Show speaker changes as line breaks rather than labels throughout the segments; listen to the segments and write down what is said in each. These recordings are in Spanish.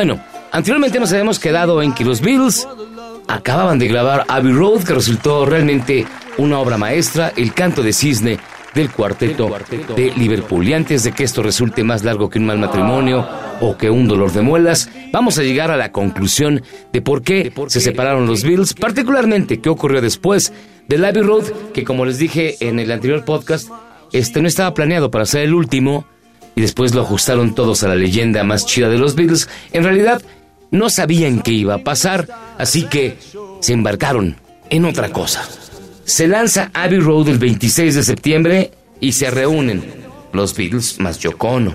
Bueno, anteriormente nos habíamos quedado en que los Beatles acababan de grabar Abbey Road, que resultó realmente una obra maestra, el canto de cisne del cuarteto de Liverpool. Y antes de que esto resulte más largo que un mal matrimonio o que un dolor de muelas, vamos a llegar a la conclusión de por qué se separaron los Beatles, particularmente qué ocurrió después del Abbey Road, que como les dije en el anterior podcast, este no estaba planeado para ser el último y después lo ajustaron todos a la leyenda más chida de los Beatles. En realidad, no sabían qué iba a pasar, así que se embarcaron en otra cosa. Se lanza Abbey Road el 26 de septiembre y se reúnen los Beatles más Yoko Ono.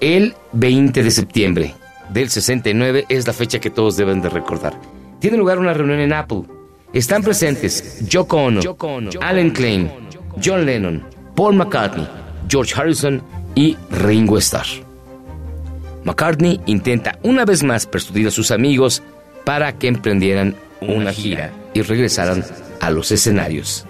El 20 de septiembre del 69 es la fecha que todos deben de recordar. Tiene lugar una reunión en Apple. Están presentes Yoko Ono, Alan Klein, John Lennon, Paul McCartney, George Harrison y Ringo Starr. McCartney intenta una vez más persuadir a sus amigos para que emprendieran una gira y regresaran a los escenarios.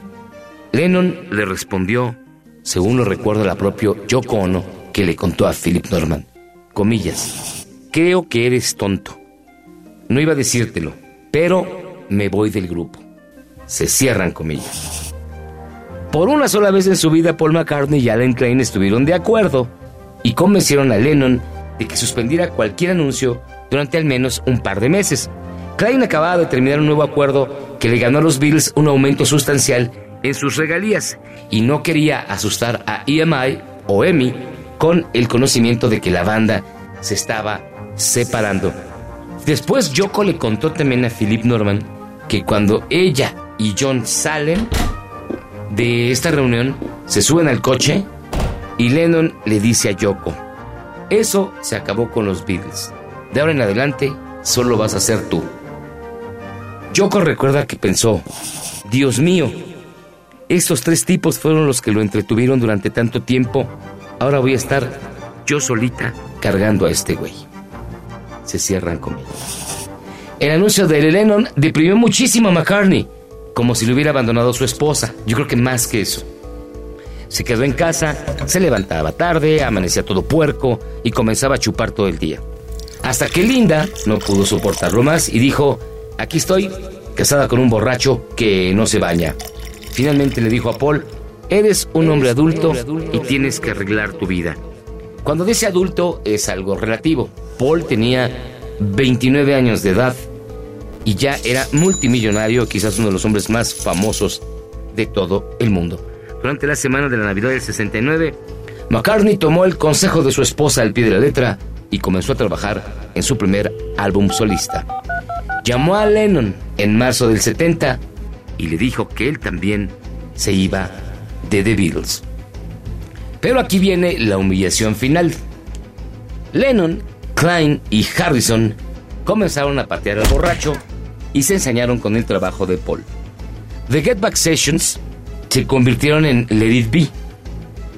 Lennon le respondió, según lo recuerda la propia Yoko Ono, que le contó a Philip Norman, comillas, creo que eres tonto. No iba a decírtelo, pero me voy del grupo. Se cierran comillas. Por una sola vez en su vida, Paul McCartney y Alan Klein estuvieron de acuerdo y convencieron a Lennon de que suspendiera cualquier anuncio durante al menos un par de meses. Klein acababa de terminar un nuevo acuerdo que le ganó a los Beatles un aumento sustancial en sus regalías y no quería asustar a EMI o EMI con el conocimiento de que la banda se estaba separando. Después Yoko le contó también a Philip Norman que cuando ella y John salen de esta reunión, se suben al coche y Lennon le dice a Yoko, eso se acabó con los Beatles. De ahora en adelante, solo vas a ser tú. Yoko recuerda que pensó, Dios mío, estos tres tipos fueron los que lo entretuvieron durante tanto tiempo, ahora voy a estar yo solita cargando a este güey. Se cierran conmigo. El anuncio de Lennon deprimió muchísimo a McCartney, como si le hubiera abandonado a su esposa. Yo creo que más que eso. Se quedó en casa, se levantaba tarde, amanecía todo puerco y comenzaba a chupar todo el día. Hasta que Linda no pudo soportarlo más y dijo, aquí estoy, casada con un borracho que no se baña. Finalmente le dijo a Paul, eres un hombre adulto y tienes que arreglar tu vida. Cuando dice adulto es algo relativo. Paul tenía 29 años de edad y ya era multimillonario, quizás uno de los hombres más famosos de todo el mundo. Durante la semana de la Navidad del 69, McCartney tomó el consejo de su esposa al pie de la letra y comenzó a trabajar en su primer álbum solista. Llamó a Lennon en marzo del 70 y le dijo que él también se iba de The Beatles. Pero aquí viene la humillación final. Lennon, Klein y Harrison comenzaron a patear al borracho y se ensañaron con el trabajo de Paul. The Get Back Sessions se convirtieron en Let It Be.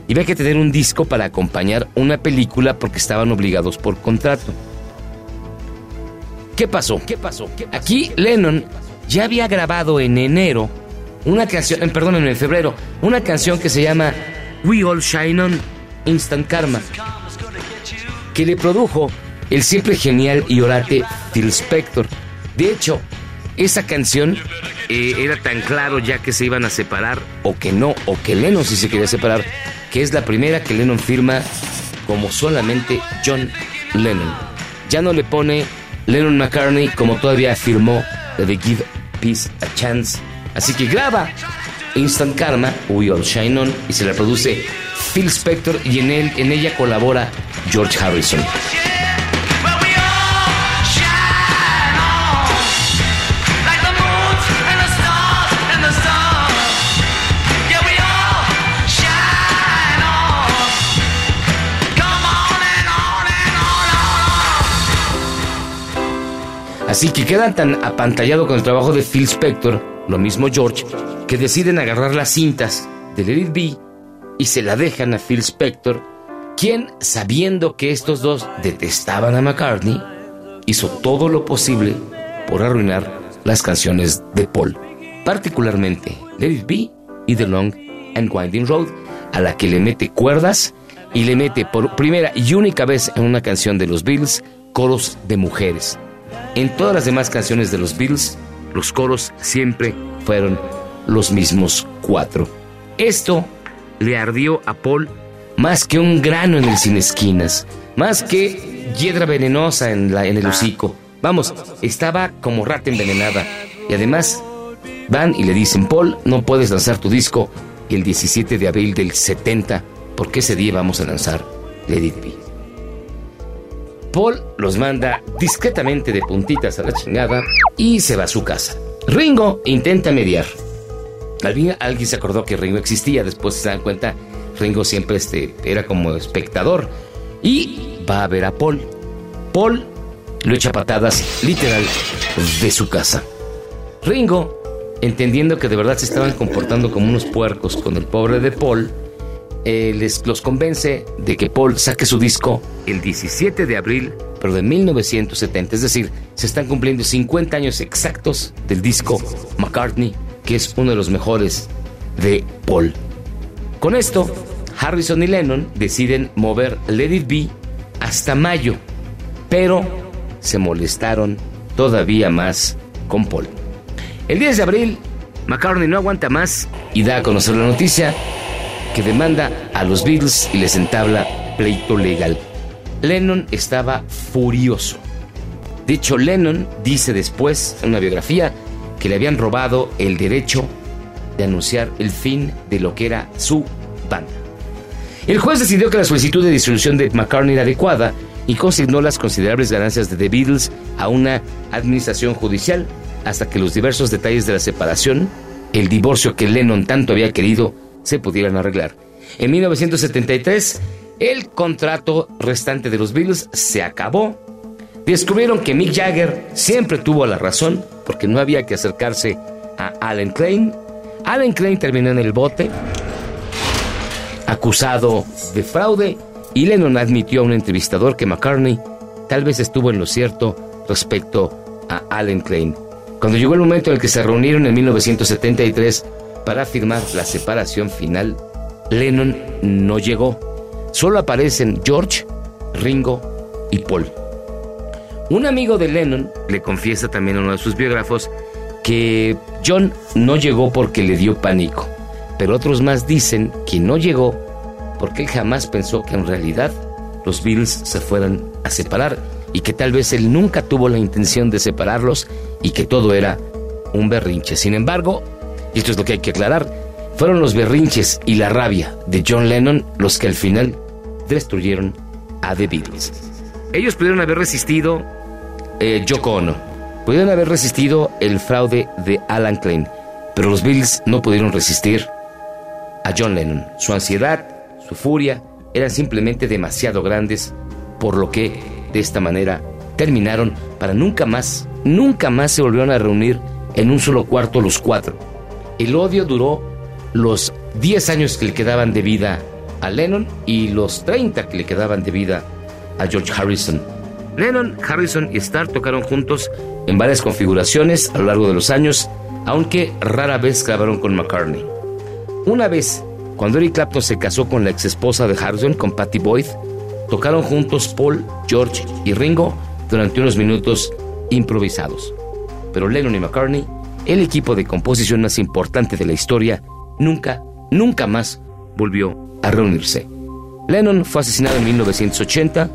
Y había que tener un disco para acompañar una película porque estaban obligados por contrato. ¿Qué pasó? ¿Qué pasó? Aquí Lennon ya había grabado en enero una canción, eh, perdón, en febrero, una canción que se llama We All Shine On Instant Karma, que le produjo el siempre genial y orate Phil Spector. De hecho, esa canción eh, era tan claro ya que se iban a separar, o que no, o que Lennon sí se quería separar, que es la primera que Lennon firma como solamente John Lennon. Ya no le pone Lennon McCartney, como todavía afirmó, de Give Peace a Chance. Así que graba Instant Karma, We All Shine On, y se la produce Phil Spector y en, él, en ella colabora George Harrison. Así que quedan tan apantallados con el trabajo de Phil Spector, lo mismo George, que deciden agarrar las cintas de Let Be y se la dejan a Phil Spector, quien, sabiendo que estos dos detestaban a McCartney, hizo todo lo posible por arruinar las canciones de Paul, particularmente Let Be y The Long and Winding Road, a la que le mete cuerdas y le mete por primera y única vez en una canción de los Beatles coros de mujeres. En todas las demás canciones de los Beatles, los coros siempre fueron los mismos cuatro. Esto le ardió a Paul más que un grano en el sin esquinas, más que hiedra venenosa en, el hocico. Vamos, estaba como rata envenenada. Y además, van y le dicen, Paul, no puedes lanzar tu disco el 17 de abril del 70, porque ese día vamos a lanzar Let It. Paul los manda discretamente de puntitas a la chingada y se va a su casa. Ringo intenta mediar. Alguien, alguien se acordó que Ringo existía, después se dan cuenta, Ringo siempre este, era como espectador y va a ver a Paul. Paul lo echa patadas literal de su casa. Ringo, entendiendo que de verdad se estaban comportando como unos puercos con el pobre de Paul, eh, les, los convence de que Paul saque su disco el 17 de abril, pero de 1970. Es decir, se están cumpliendo 50 años exactos del disco McCartney, que es uno de los mejores de Paul. Con esto, Harrison y Lennon deciden mover Let It Be hasta mayo, pero se molestaron todavía más con Paul. El 10 de abril, McCartney no aguanta más y da a conocer la noticia que demanda a los Beatles y les entabla pleito legal. Lennon estaba furioso. De hecho, Lennon dice después en una biografía que le habían robado el derecho de anunciar el fin de lo que era su banda. El juez decidió que la solicitud de disolución de McCartney era adecuada y consignó las considerables ganancias de The Beatles a una administración judicial hasta que los diversos detalles de la separación, el divorcio que Lennon tanto había querido, se pudieran arreglar. En 1973, el contrato restante de los Beatles se acabó. Descubrieron que Mick Jagger siempre tuvo la razón porque no había que acercarse a Alan Klein. Alan Klein terminó en el bote, acusado de fraude, y Lennon admitió a un entrevistador que McCartney tal vez estuvo en lo cierto respecto a Alan Klein. Cuando llegó el momento en el que se reunieron en 1973 para firmar la separación final, Lennon no llegó. Solo aparecen George, Ringo y Paul. Un amigo de Lennon le confiesa también a uno de sus biógrafos que John no llegó porque le dio pánico, pero otros más dicen que no llegó porque él jamás pensó que en realidad los Beatles se fueran a separar y que tal vez él nunca tuvo la intención de separarlos y que todo era un berrinche. Sin embargo, y esto es lo que hay que aclarar, fueron los berrinches y la rabia de John Lennon los que al final destruyeron a The Beatles. Ellos pudieron haber resistido eh, Yoko pudieron haber resistido el fraude de Alan Klein, pero los Beatles no pudieron resistir a John Lennon. Su ansiedad, su furia eran simplemente demasiado grandes, por lo que de esta manera terminaron para nunca más, nunca más se volvieron a reunir en un solo cuarto los cuatro. El odio duró los 10 años que le quedaban de vida a Lennon y los 30 que le quedaban de vida a George Harrison. Lennon, Harrison y Starr tocaron juntos en varias configuraciones a lo largo de los años, aunque rara vez grabaron con McCartney. Una vez, cuando Eric Clapton se casó con la ex esposa de Harrison, con Patty Boyd, tocaron juntos Paul, George y Ringo durante unos minutos improvisados. Pero Lennon y McCartney el equipo de composición más importante de la historia, nunca, nunca más volvió a reunirse. Lennon fue asesinado en 1980,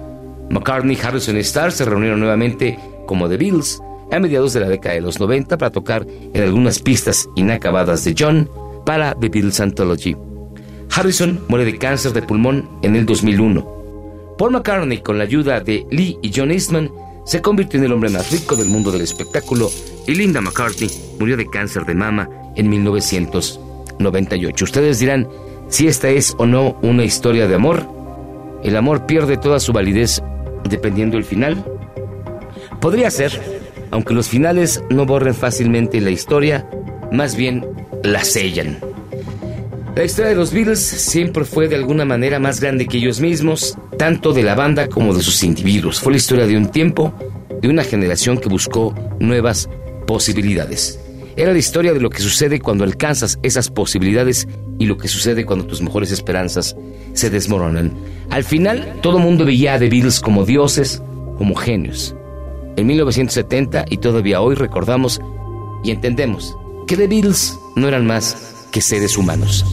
McCartney, Harrison Starr se reunieron nuevamente como The Beatles a mediados de la década de los 90 para tocar en algunas pistas inacabadas de John para The Beatles Anthology. Harrison muere de cáncer de pulmón en el 2001. Paul McCartney, con la ayuda de Lee y John Eastman, se convirtió en el hombre más rico del mundo del espectáculo y Linda McCartney murió de cáncer de mama en 1998. Ustedes dirán si esta es o no una historia de amor. El amor pierde toda su validez dependiendo del final. Podría ser, aunque los finales no borren fácilmente la historia, más bien la sellan. La historia de los Beatles siempre fue de alguna manera más grande que ellos mismos, tanto de la banda como de sus individuos. Fue la historia de un tiempo, de una generación que buscó nuevas posibilidades. Era la historia de lo que sucede cuando alcanzas esas posibilidades y lo que sucede cuando tus mejores esperanzas se desmoronan. Al final, todo mundo veía a The Beatles como dioses, como genios. En 1970 y todavía hoy recordamos y entendemos que The Beatles no eran más que seres humanos.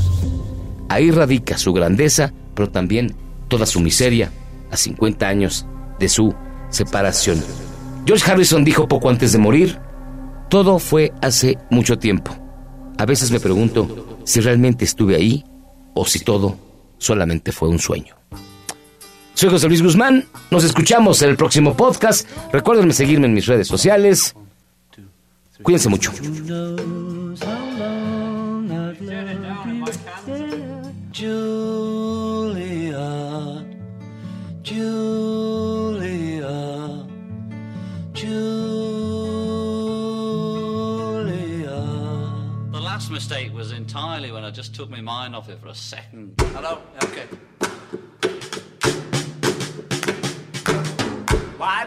Ahí radica su grandeza, pero también toda su miseria a 50 años de su separación. George Harrison dijo poco antes de morir, todo fue hace mucho tiempo. A veces me pregunto si realmente estuve ahí o si todo solamente fue un sueño. Soy José Luis Guzmán, nos escuchamos en el próximo podcast. Recuerden seguirme en mis redes sociales. Cuídense mucho.
Entirely when I just took my mind off it for a second. Hello? Okay.
Why